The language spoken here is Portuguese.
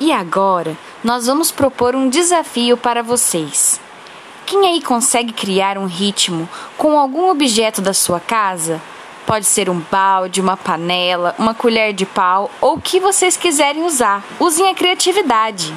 E agora, nós vamos propor um desafio para vocês. Quem aí consegue criar um ritmo com algum objeto da sua casa? Pode ser um balde, uma panela, uma colher de pau ou o que vocês quiserem usar. Usem a criatividade.